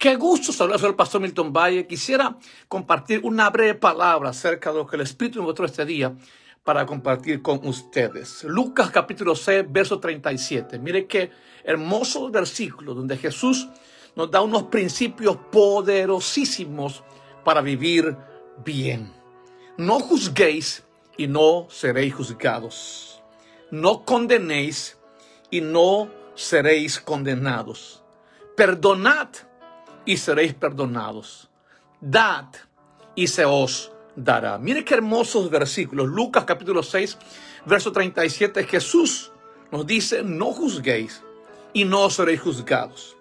Qué gusto saludar al pastor Milton Valle. Quisiera compartir una breve palabra acerca de lo que el Espíritu me mostró este día para compartir con ustedes. Lucas capítulo 6, verso 37. Mire qué hermoso versículo donde Jesús nos da unos principios poderosísimos para vivir bien. No juzguéis y no seréis juzgados. No condenéis y no seréis condenados. Perdonad y seréis perdonados. Dad y se os dará. Mire qué hermosos versículos. Lucas capítulo 6, verso 37. Jesús nos dice, no juzguéis y no seréis juzgados.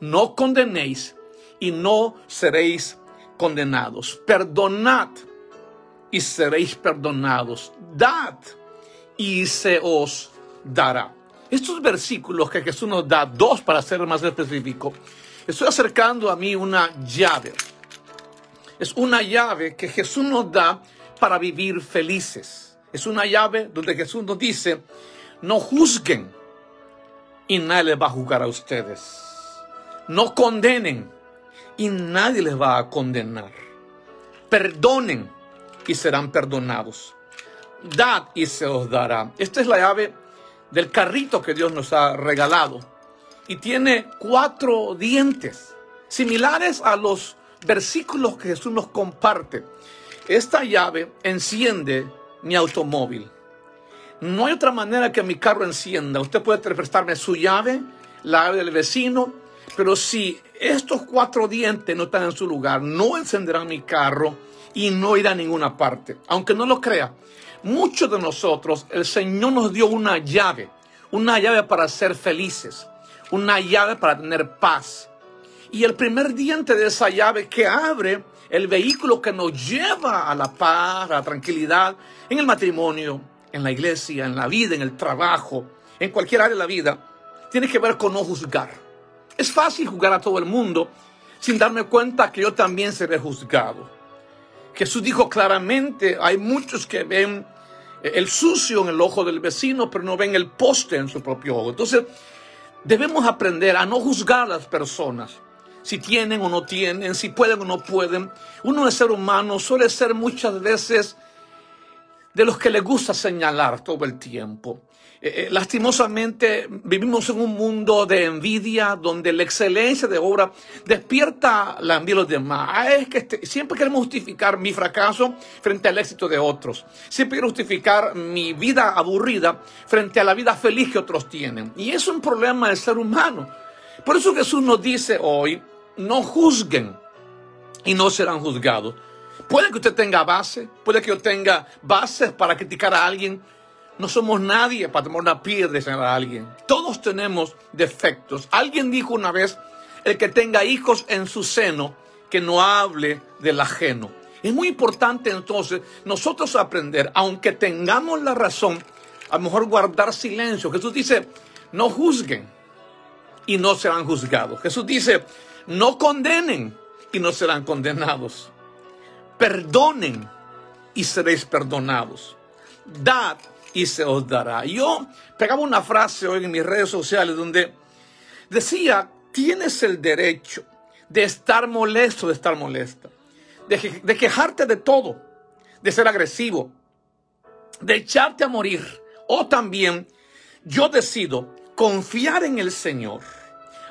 No condenéis y no seréis condenados. Perdonad y seréis perdonados. Dad y se os dará. Estos versículos que Jesús nos da, dos para ser más específico, estoy acercando a mí una llave. Es una llave que Jesús nos da para vivir felices. Es una llave donde Jesús nos dice, no juzguen y nadie les va a juzgar a ustedes. No condenen y nadie les va a condenar. Perdonen y serán perdonados. Dad y se os dará. Esta es la llave del carrito que Dios nos ha regalado. Y tiene cuatro dientes, similares a los versículos que Jesús nos comparte. Esta llave enciende mi automóvil. No hay otra manera que mi carro encienda. Usted puede prestarme su llave, la llave del vecino, pero si estos cuatro dientes no están en su lugar, no encenderán mi carro y no irá a ninguna parte. Aunque no lo crea, muchos de nosotros, el Señor nos dio una llave, una llave para ser felices, una llave para tener paz. Y el primer diente de esa llave que abre el vehículo que nos lleva a la paz, a la tranquilidad, en el matrimonio, en la iglesia, en la vida, en el trabajo, en cualquier área de la vida, tiene que ver con no juzgar. Es fácil juzgar a todo el mundo sin darme cuenta que yo también seré juzgado. Jesús dijo claramente, hay muchos que ven el sucio en el ojo del vecino, pero no ven el poste en su propio ojo. Entonces, debemos aprender a no juzgar a las personas, si tienen o no tienen, si pueden o no pueden. Uno de ser humano suele ser muchas veces de los que le gusta señalar todo el tiempo. Eh, eh, lastimosamente vivimos en un mundo de envidia donde la excelencia de obra despierta la envidia de los demás. Ah, es que este, siempre queremos justificar mi fracaso frente al éxito de otros. Siempre quiero justificar mi vida aburrida frente a la vida feliz que otros tienen. Y es un problema del ser humano. Por eso Jesús nos dice hoy, no juzguen y no serán juzgados. Puede que usted tenga base, puede que yo tenga bases para criticar a alguien. No somos nadie para tomar una piedra y señalar a alguien. Todos tenemos defectos. Alguien dijo una vez, el que tenga hijos en su seno, que no hable del ajeno. Es muy importante entonces nosotros aprender, aunque tengamos la razón, a lo mejor guardar silencio. Jesús dice, no juzguen y no serán juzgados. Jesús dice, no condenen y no serán condenados perdonen y seréis perdonados. Dad y se os dará. Yo pegaba una frase hoy en mis redes sociales donde decía, tienes el derecho de estar molesto, de estar molesta, de, de quejarte de todo, de ser agresivo, de echarte a morir. O también yo decido confiar en el Señor,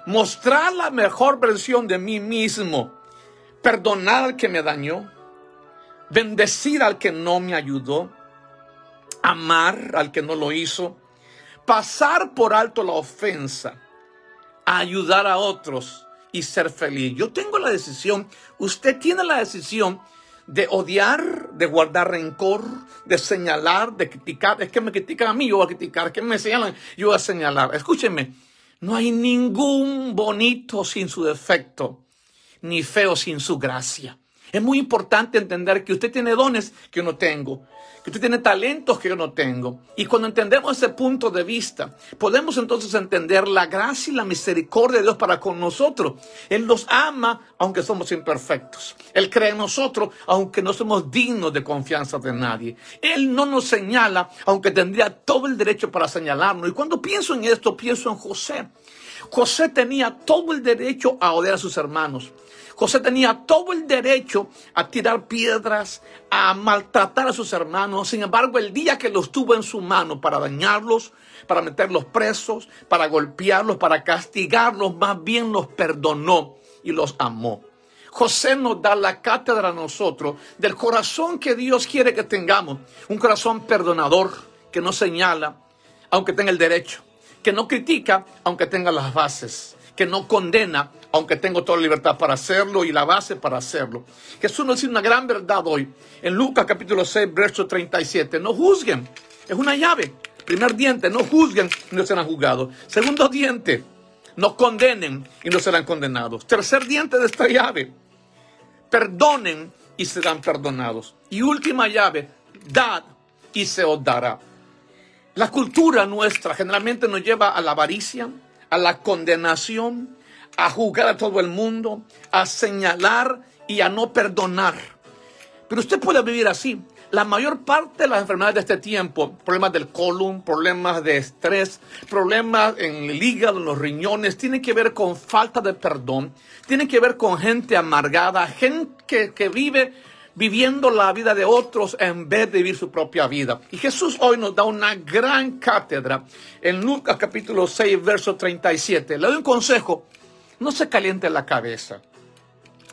mostrar la mejor versión de mí mismo, perdonar al que me dañó, bendecir al que no me ayudó, amar al que no lo hizo, pasar por alto la ofensa, ayudar a otros y ser feliz. Yo tengo la decisión, usted tiene la decisión de odiar, de guardar rencor, de señalar, de criticar. Es que me critican a mí, yo voy a criticar. Es que me señalan, yo voy a señalar. Escúcheme, no hay ningún bonito sin su defecto, ni feo sin su gracia. Es muy importante entender que usted tiene dones que yo no tengo, que usted tiene talentos que yo no tengo. Y cuando entendemos ese punto de vista, podemos entonces entender la gracia y la misericordia de Dios para con nosotros. Él nos ama aunque somos imperfectos. Él cree en nosotros aunque no somos dignos de confianza de nadie. Él no nos señala aunque tendría todo el derecho para señalarnos. Y cuando pienso en esto, pienso en José. José tenía todo el derecho a odiar a sus hermanos. José tenía todo el derecho a tirar piedras, a maltratar a sus hermanos. Sin embargo, el día que los tuvo en su mano para dañarlos, para meterlos presos, para golpearlos, para castigarlos, más bien los perdonó y los amó. José nos da la cátedra a nosotros del corazón que Dios quiere que tengamos. Un corazón perdonador, que no señala, aunque tenga el derecho, que no critica, aunque tenga las bases, que no condena, aunque tengo toda la libertad para hacerlo y la base para hacerlo. Jesús nos dice una gran verdad hoy. En Lucas capítulo 6, verso 37. No juzguen. Es una llave. Primer diente, no juzguen y no serán juzgados. Segundo diente, no condenen y no serán condenados. Tercer diente de esta llave, perdonen y serán perdonados. Y última llave, dad y se os dará. La cultura nuestra generalmente nos lleva a la avaricia, a la condenación, a juzgar a todo el mundo, a señalar y a no perdonar. Pero usted puede vivir así. La mayor parte de las enfermedades de este tiempo, problemas del colon, problemas de estrés, problemas en el hígado, en los riñones, tienen que ver con falta de perdón, tienen que ver con gente amargada, gente que, que vive viviendo la vida de otros en vez de vivir su propia vida. Y Jesús hoy nos da una gran cátedra en Lucas capítulo 6, verso 37. Le doy un consejo no se caliente la cabeza.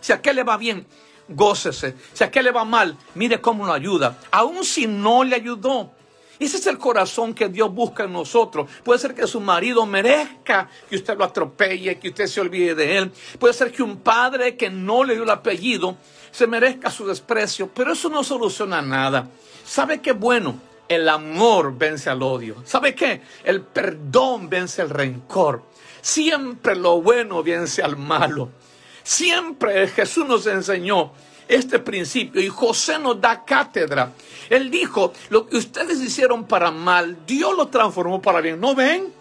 Si a qué le va bien, gócese. Si a qué le va mal, mire cómo lo ayuda. Aun si no le ayudó. Ese es el corazón que Dios busca en nosotros. Puede ser que su marido merezca que usted lo atropelle, que usted se olvide de él. Puede ser que un padre que no le dio el apellido se merezca su desprecio, pero eso no soluciona nada. ¿Sabe qué bueno? El amor vence al odio. ¿Sabe qué? El perdón vence el rencor. Siempre lo bueno vence al malo. Siempre Jesús nos enseñó este principio y José nos da cátedra. Él dijo, lo que ustedes hicieron para mal, Dios lo transformó para bien. ¿No ven?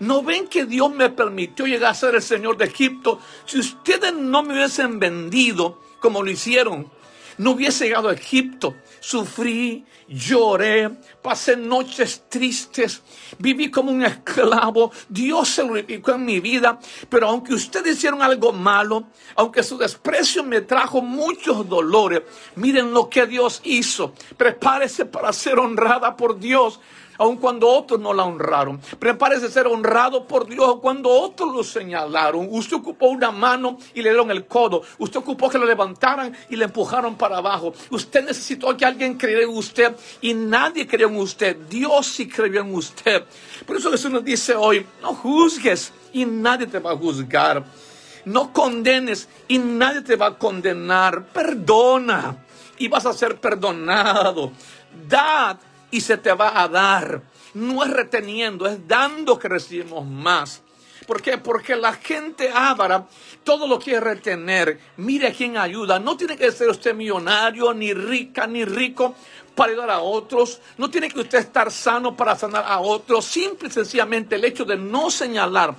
¿No ven que Dios me permitió llegar a ser el Señor de Egipto? Si ustedes no me hubiesen vendido como lo hicieron, no hubiese llegado a Egipto. Sufrí, lloré, pasé noches tristes, viví como un esclavo. Dios se glorificó en mi vida. Pero aunque ustedes hicieron algo malo, aunque su desprecio me trajo muchos dolores, miren lo que Dios hizo. Prepárese para ser honrada por Dios aun cuando otros no la honraron. Prepárese a ser honrado por Dios cuando otros lo señalaron. Usted ocupó una mano y le dieron el codo. Usted ocupó que lo levantaran y le empujaron para abajo. Usted necesitó que alguien creyera en usted y nadie creyó en usted. Dios sí creyó en usted. Por eso Jesús nos dice hoy, no juzgues y nadie te va a juzgar. No condenes y nadie te va a condenar. Perdona y vas a ser perdonado. Dad y se te va a dar. No es reteniendo, es dando que recibimos más. ¿Por qué? Porque la gente ávara todo lo quiere retener. Mire quién ayuda. No tiene que ser usted millonario, ni rica, ni rico para ayudar a otros. No tiene que usted estar sano para sanar a otros. Simple y sencillamente el hecho de no señalar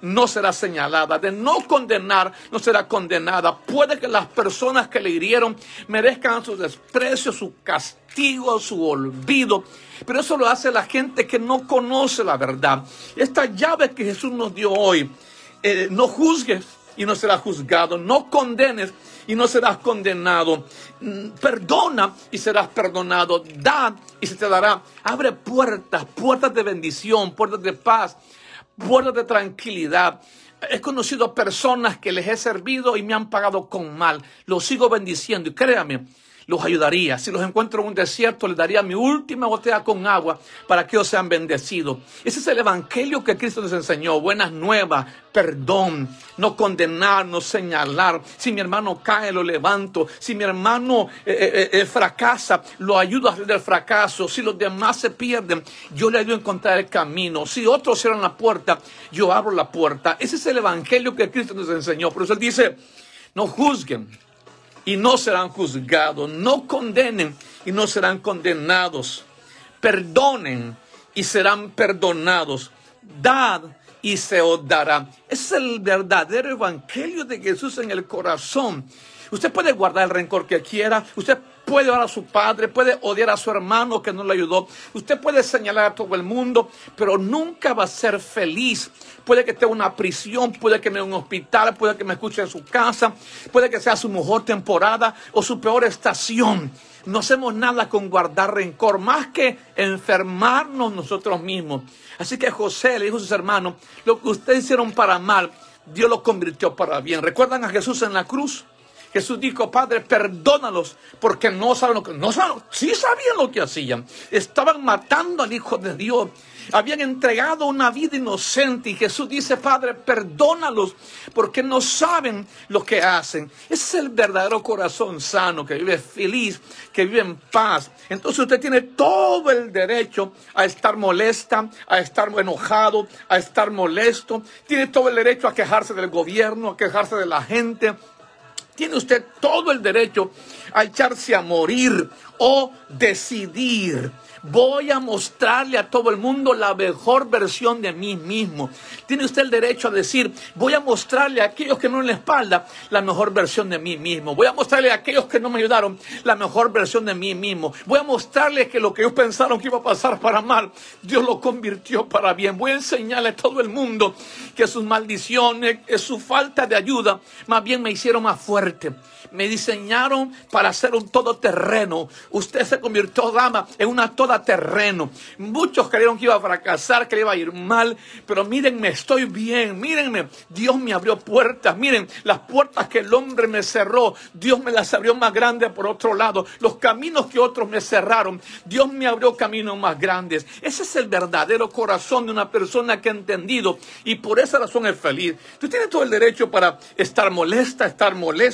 no será señalada, de no condenar, no será condenada. Puede que las personas que le hirieron merezcan su desprecio, su castigo su olvido. Pero eso lo hace la gente que no conoce la verdad. Esta llave que Jesús nos dio hoy, eh, no juzgues y no serás juzgado, no condenes y no serás condenado, mm, perdona y serás perdonado, da y se te dará. Abre puertas, puertas de bendición, puertas de paz, puertas de tranquilidad. He conocido personas que les he servido y me han pagado con mal. Los sigo bendiciendo y créame, los ayudaría. Si los encuentro en un desierto, les daría mi última botella con agua para que ellos sean bendecidos. Ese es el evangelio que Cristo nos enseñó. Buenas nuevas, perdón, no condenar, no señalar. Si mi hermano cae, lo levanto. Si mi hermano eh, eh, eh, fracasa, lo ayudo a salir del fracaso. Si los demás se pierden, yo le ayudo a encontrar el camino. Si otros cierran la puerta, yo abro la puerta. Ese es el evangelio que Cristo nos enseñó. Por eso Él dice, no juzguen y no serán juzgados. No condenen y no serán condenados. Perdonen y serán perdonados. Dad y se os dará. Es el verdadero evangelio de Jesús en el corazón. Usted puede guardar el rencor que quiera. Usted puede odiar a su padre, puede odiar a su hermano que no le ayudó. Usted puede señalar a todo el mundo, pero nunca va a ser feliz. Puede que esté en una prisión, puede que esté en un hospital, puede que me escuche en su casa, puede que sea su mejor temporada o su peor estación. No hacemos nada con guardar rencor, más que enfermarnos nosotros mismos. Así que José le dijo a sus hermanos, lo que ustedes hicieron para mal, Dios lo convirtió para bien. ¿Recuerdan a Jesús en la cruz? Jesús dijo, Padre, perdónalos porque no saben lo que, no saben, sí sabían lo que hacían. Estaban matando al Hijo de Dios. Habían entregado una vida inocente y Jesús dice, Padre, perdónalos porque no saben lo que hacen. Es el verdadero corazón sano que vive feliz, que vive en paz. Entonces usted tiene todo el derecho a estar molesta, a estar enojado, a estar molesto. Tiene todo el derecho a quejarse del gobierno, a quejarse de la gente tiene usted todo el derecho a echarse a morir o decidir Voy a mostrarle a todo el mundo la mejor versión de mí mismo. Tiene usted el derecho a decir, voy a mostrarle a aquellos que no en la espalda la mejor versión de mí mismo. Voy a mostrarle a aquellos que no me ayudaron la mejor versión de mí mismo. Voy a mostrarle que lo que ellos pensaron que iba a pasar para mal, Dios lo convirtió para bien. Voy a enseñarle a todo el mundo que sus maldiciones, su falta de ayuda, más bien me hicieron más fuerte me diseñaron para ser un todoterreno. Usted se convirtió, dama, en una todoterreno. Muchos creyeron que iba a fracasar, que iba a ir mal, pero mírenme, estoy bien, mírenme, Dios me abrió puertas, miren, las puertas que el hombre me cerró, Dios me las abrió más grandes por otro lado. Los caminos que otros me cerraron, Dios me abrió caminos más grandes. Ese es el verdadero corazón de una persona que ha entendido y por esa razón es feliz. Tú tienes todo el derecho para estar molesta, estar molesto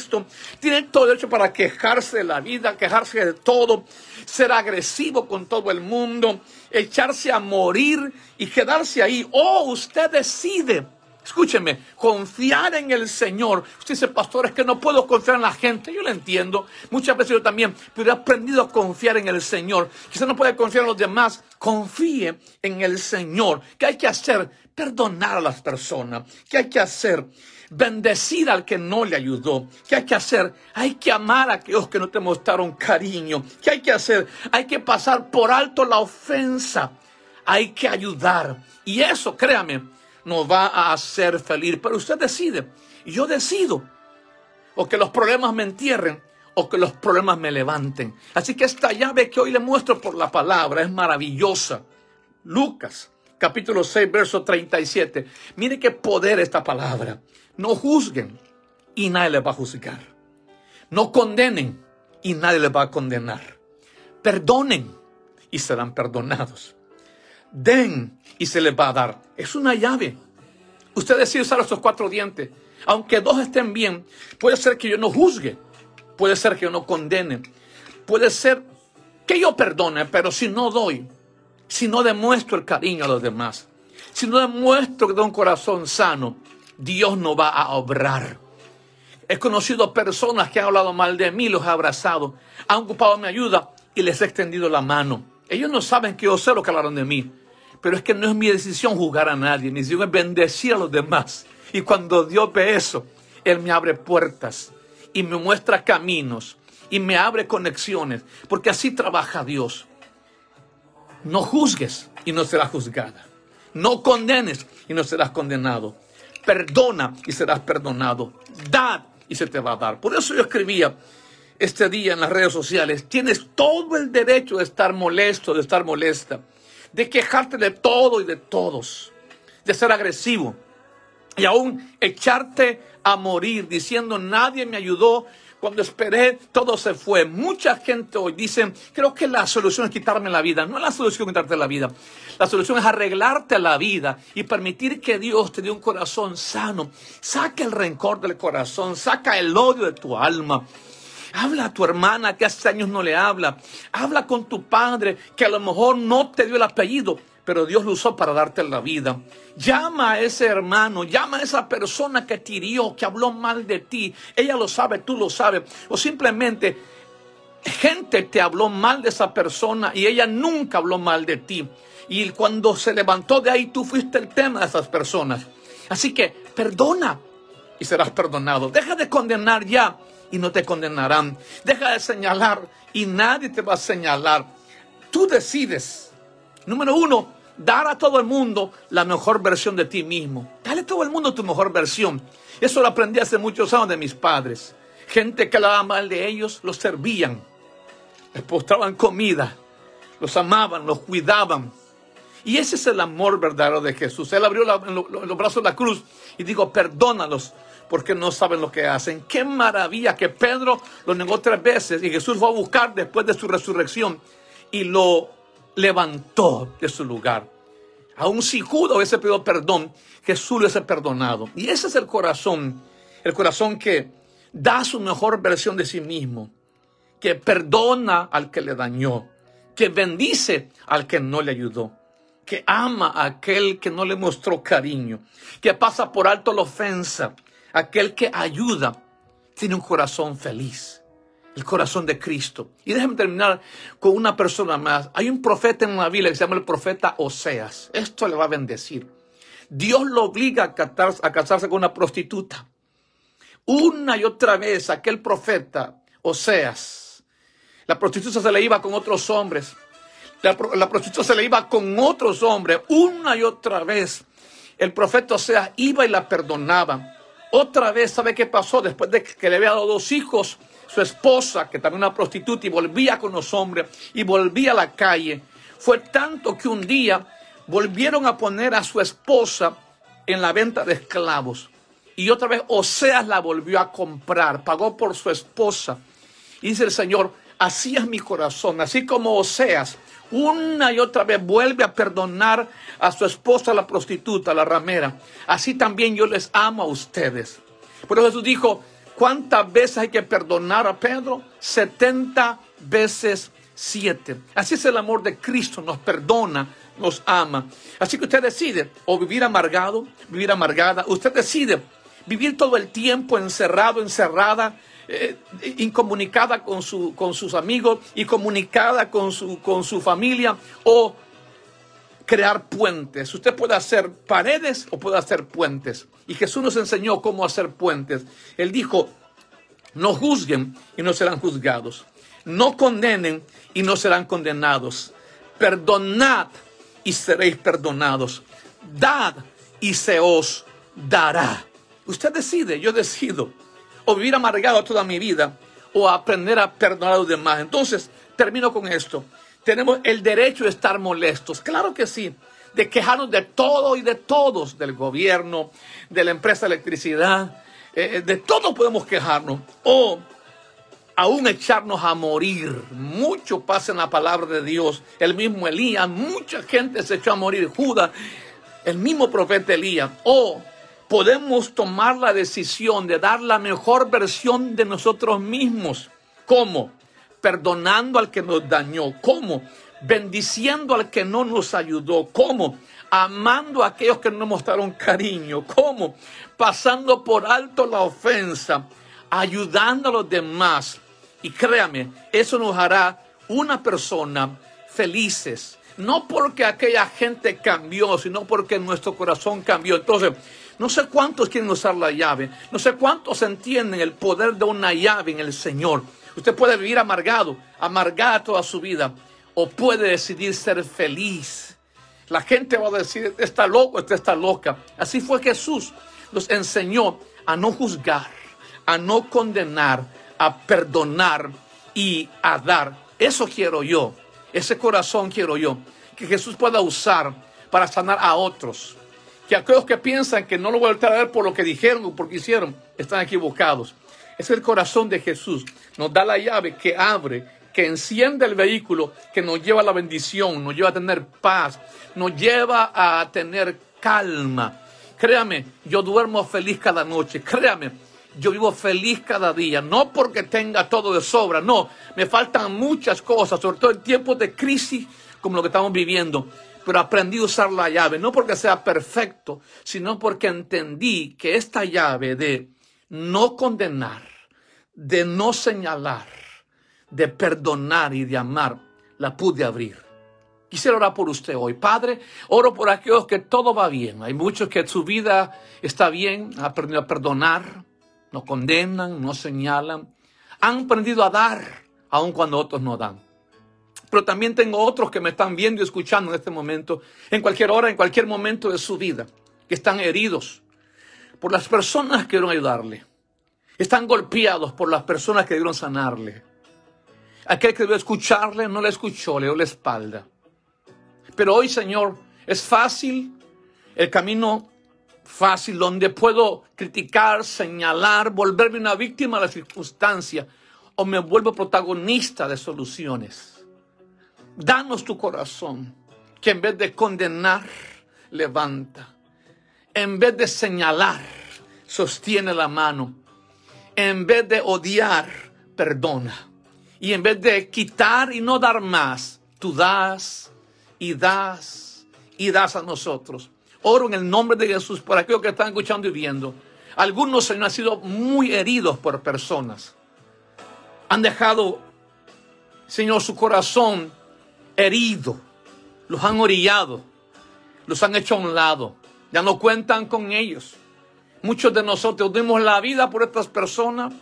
tiene todo derecho para quejarse de la vida, quejarse de todo, ser agresivo con todo el mundo, echarse a morir y quedarse ahí. O usted decide, escúcheme, confiar en el Señor. Usted dice, pastor, es que no puedo confiar en la gente. Yo lo entiendo. Muchas veces yo también, pero he aprendido a confiar en el Señor. Quizá no puede confiar en los demás. Confíe en el Señor. ¿Qué hay que hacer? Perdonar a las personas. ¿Qué hay que hacer? Bendecir al que no le ayudó. ¿Qué hay que hacer? Hay que amar a aquellos que no te mostraron cariño. ¿Qué hay que hacer? Hay que pasar por alto la ofensa. Hay que ayudar. Y eso, créame, nos va a hacer feliz. Pero usted decide. Y yo decido. O que los problemas me entierren o que los problemas me levanten. Así que esta llave que hoy le muestro por la palabra es maravillosa. Lucas capítulo 6, verso 37. Mire qué poder esta palabra. No juzguen y nadie les va a juzgar. No condenen y nadie les va a condenar. Perdonen y serán perdonados. Den y se les va a dar. Es una llave. Usted decide usar estos cuatro dientes. Aunque dos estén bien, puede ser que yo no juzgue. Puede ser que yo no condene. Puede ser que yo perdone, pero si no doy, si no demuestro el cariño a los demás, si no demuestro que tengo un corazón sano, Dios no va a obrar. He conocido personas que han hablado mal de mí, los he abrazado, han ocupado mi ayuda y les he extendido la mano. Ellos no saben que yo sé lo que hablaron de mí, pero es que no es mi decisión juzgar a nadie, mi decisión es bendecir a los demás. Y cuando Dios ve eso, Él me abre puertas y me muestra caminos y me abre conexiones, porque así trabaja Dios. No juzgues y no serás juzgada. No condenes y no serás condenado. Perdona y serás perdonado. Dad y se te va a dar. Por eso yo escribía este día en las redes sociales, tienes todo el derecho de estar molesto, de estar molesta, de quejarte de todo y de todos, de ser agresivo y aún echarte a morir diciendo nadie me ayudó, cuando esperé, todo se fue. Mucha gente hoy dice, creo que la solución es quitarme la vida. No es la solución quitarte la vida. La solución es arreglarte la vida y permitir que Dios te dé un corazón sano. Saca el rencor del corazón, saca el odio de tu alma. Habla a tu hermana que hace años no le habla. Habla con tu padre que a lo mejor no te dio el apellido, pero Dios lo usó para darte la vida. Llama a ese hermano, llama a esa persona que te hirió, que habló mal de ti. Ella lo sabe, tú lo sabes. O simplemente gente te habló mal de esa persona y ella nunca habló mal de ti. Y cuando se levantó de ahí, tú fuiste el tema de esas personas. Así que perdona y serás perdonado. Deja de condenar ya y no te condenarán. Deja de señalar y nadie te va a señalar. Tú decides. Número uno, dar a todo el mundo la mejor versión de ti mismo. Dale a todo el mundo tu mejor versión. Eso lo aprendí hace muchos años de mis padres. Gente que hablaba mal de ellos, los servían. Les postraban comida. Los amaban, los cuidaban. Y ese es el amor verdadero de Jesús. Él abrió los brazos de la cruz y dijo, perdónalos porque no saben lo que hacen. Qué maravilla que Pedro lo negó tres veces y Jesús fue a buscar después de su resurrección y lo levantó de su lugar. Aún si Judas hubiese pedido perdón, Jesús lo hubiese perdonado. Y ese es el corazón, el corazón que da su mejor versión de sí mismo, que perdona al que le dañó, que bendice al que no le ayudó que ama a aquel que no le mostró cariño, que pasa por alto la ofensa, aquel que ayuda, tiene un corazón feliz, el corazón de Cristo. Y déjenme terminar con una persona más. Hay un profeta en la Biblia que se llama el profeta Oseas. Esto le va a bendecir. Dios lo obliga a casarse, a casarse con una prostituta. Una y otra vez aquel profeta, Oseas, la prostituta se le iba con otros hombres la, prostituta se le iba con otros hombres una y otra vez. El profeta, o sea, iba y la perdonaba. Otra vez, ¿sabe qué pasó? Después de que le había dado dos hijos, su esposa, que también una prostituta, y volvía con los hombres, y volvía a la calle. Fue tanto que un día volvieron a poner a su esposa en la venta de esclavos. Y otra vez Oseas la volvió a comprar, pagó por su esposa. Y dice el Señor, así es mi corazón, así como Oseas una y otra vez vuelve a perdonar a su esposa, la prostituta, la ramera. Así también yo les amo a ustedes. Por eso Jesús dijo, ¿cuántas veces hay que perdonar a Pedro? 70 veces 7. Así es el amor de Cristo, nos perdona, nos ama. Así que usted decide o vivir amargado, vivir amargada. Usted decide vivir todo el tiempo encerrado, encerrada eh, incomunicada con, su, con sus amigos y comunicada con su, con su familia o crear puentes. Usted puede hacer paredes o puede hacer puentes. Y Jesús nos enseñó cómo hacer puentes. Él dijo, no juzguen y no serán juzgados. No condenen y no serán condenados. Perdonad y seréis perdonados. Dad y se os dará. Usted decide, yo decido o vivir amargado toda mi vida, o aprender a perdonar a los demás. Entonces, termino con esto. Tenemos el derecho de estar molestos, claro que sí, de quejarnos de todo y de todos, del gobierno, de la empresa de electricidad, eh, de todo podemos quejarnos, o aún echarnos a morir. Mucho pasa en la palabra de Dios. El mismo Elías, mucha gente se echó a morir. Judas, el mismo profeta Elías. O podemos tomar la decisión de dar la mejor versión de nosotros mismos. ¿Cómo? Perdonando al que nos dañó. ¿Cómo? Bendiciendo al que no nos ayudó. ¿Cómo? Amando a aquellos que no mostraron cariño. ¿Cómo? Pasando por alto la ofensa. Ayudando a los demás. Y créame, eso nos hará una persona felices. No porque aquella gente cambió, sino porque nuestro corazón cambió. Entonces, no sé cuántos quieren usar la llave. No sé cuántos entienden el poder de una llave en el Señor. Usted puede vivir amargado, amargada toda su vida, o puede decidir ser feliz. La gente va a decir, está loco, está loca. Así fue Jesús. Nos enseñó a no juzgar, a no condenar, a perdonar y a dar. Eso quiero yo. Ese corazón quiero yo. Que Jesús pueda usar para sanar a otros que aquellos que piensan que no lo voy a ver por lo que dijeron o porque hicieron, están equivocados. Es el corazón de Jesús. Nos da la llave que abre, que enciende el vehículo, que nos lleva a la bendición, nos lleva a tener paz, nos lleva a tener calma. Créame, yo duermo feliz cada noche. Créame, yo vivo feliz cada día. No porque tenga todo de sobra, no. Me faltan muchas cosas, sobre todo en tiempos de crisis como lo que estamos viviendo pero aprendí a usar la llave, no porque sea perfecto, sino porque entendí que esta llave de no condenar, de no señalar, de perdonar y de amar, la pude abrir. Quisiera orar por usted hoy. Padre, oro por aquellos que todo va bien. Hay muchos que su vida está bien, han aprendido a perdonar, no condenan, no señalan. Han aprendido a dar, aun cuando otros no dan. Pero también tengo otros que me están viendo y escuchando en este momento, en cualquier hora, en cualquier momento de su vida, que están heridos por las personas que dieron ayudarle. Están golpeados por las personas que dieron sanarle. Aquel que debió escucharle no le escuchó, le dio la espalda. Pero hoy, Señor, es fácil el camino fácil donde puedo criticar, señalar, volverme una víctima de la circunstancia o me vuelvo protagonista de soluciones. Danos tu corazón, que en vez de condenar, levanta. En vez de señalar, sostiene la mano. En vez de odiar, perdona. Y en vez de quitar y no dar más, tú das y das y das a nosotros. Oro en el nombre de Jesús por aquellos que están escuchando y viendo. Algunos, Señor, han sido muy heridos por personas. Han dejado, Señor, su corazón herido. Los han orillado. Los han hecho a un lado. Ya no cuentan con ellos. Muchos de nosotros dimos la vida por estas personas.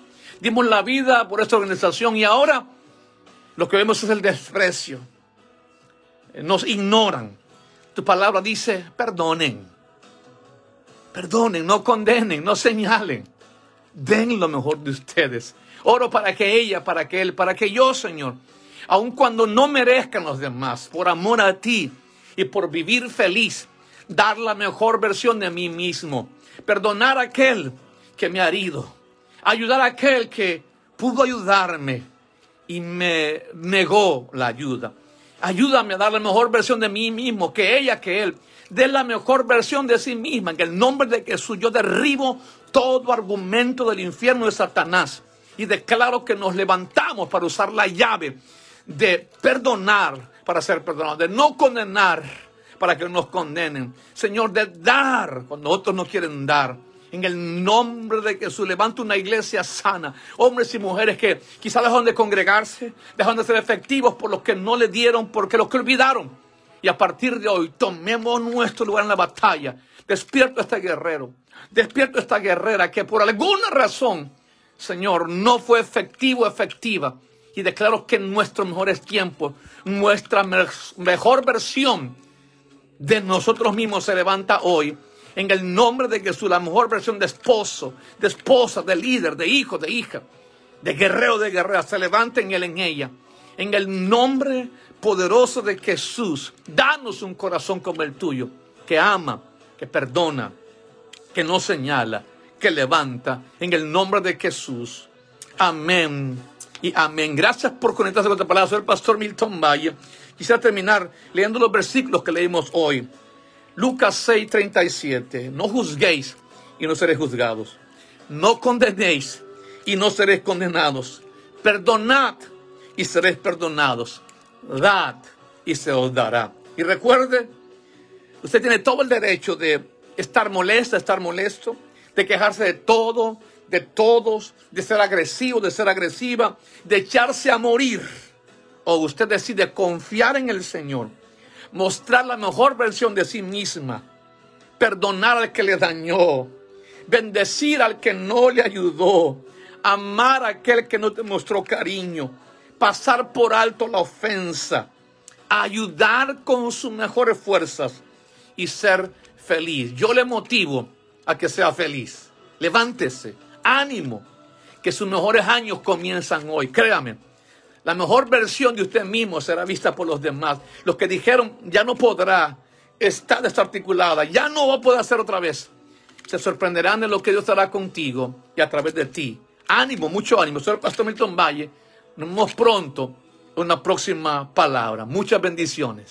Dimos la vida por esta organización. Y ahora lo que vemos es el desprecio. Nos ignoran tu palabra dice, perdonen. Perdonen, no condenen, no señalen. Den lo mejor de ustedes. Oro para que ella, para que él, para que yo, Señor, aun cuando no merezcan los demás, por amor a ti y por vivir feliz, dar la mejor versión de mí mismo. Perdonar a aquel que me ha herido. Ayudar a aquel que pudo ayudarme y me negó la ayuda. Ayúdame a dar la mejor versión de mí mismo, que ella, que él. dé la mejor versión de sí misma. En el nombre de Jesús yo derribo todo argumento del infierno de Satanás. Y declaro que nos levantamos para usar la llave de perdonar para ser perdonados, de no condenar para que nos condenen. Señor, de dar cuando otros no quieren dar en el nombre de Jesús. Levanta una iglesia sana. Hombres y mujeres que quizás dejan de congregarse, dejan de ser efectivos por los que no le dieron, porque los que olvidaron. Y a partir de hoy tomemos nuestro lugar en la batalla. Despierto a este guerrero. Despierto a esta guerrera que por alguna razón, Señor, no fue efectivo, efectiva. Y declaro que nuestros mejores tiempos, nuestra mejor versión de nosotros mismos se levanta hoy en el nombre de Jesús, la mejor versión de esposo, de esposa, de líder, de hijo, de hija, de guerrero, de guerrera, se levante en él, en ella. En el nombre poderoso de Jesús, danos un corazón como el tuyo, que ama, que perdona, que no señala, que levanta. En el nombre de Jesús. Amén y amén. Gracias por conectarse con esta palabra. Soy el pastor Milton Valle. Quisiera terminar leyendo los versículos que leímos hoy. Lucas 6:37, no juzguéis y no seréis juzgados. No condenéis y no seréis condenados. Perdonad y seréis perdonados. Dad y se os dará. Y recuerde, usted tiene todo el derecho de estar molesta, estar molesto, de quejarse de todo, de todos, de ser agresivo, de ser agresiva, de echarse a morir. O usted decide confiar en el Señor mostrar la mejor versión de sí misma, perdonar al que le dañó, bendecir al que no le ayudó, amar a aquel que no te mostró cariño, pasar por alto la ofensa, ayudar con sus mejores fuerzas y ser feliz. Yo le motivo a que sea feliz. Levántese, ánimo, que sus mejores años comienzan hoy. Créame, la mejor versión de usted mismo será vista por los demás. Los que dijeron, ya no podrá, está desarticulada, ya no va a poder hacer otra vez. Se sorprenderán de lo que Dios hará contigo y a través de ti. Ánimo, mucho ánimo. Soy el pastor Milton Valle. Nos vemos pronto en una próxima palabra. Muchas bendiciones.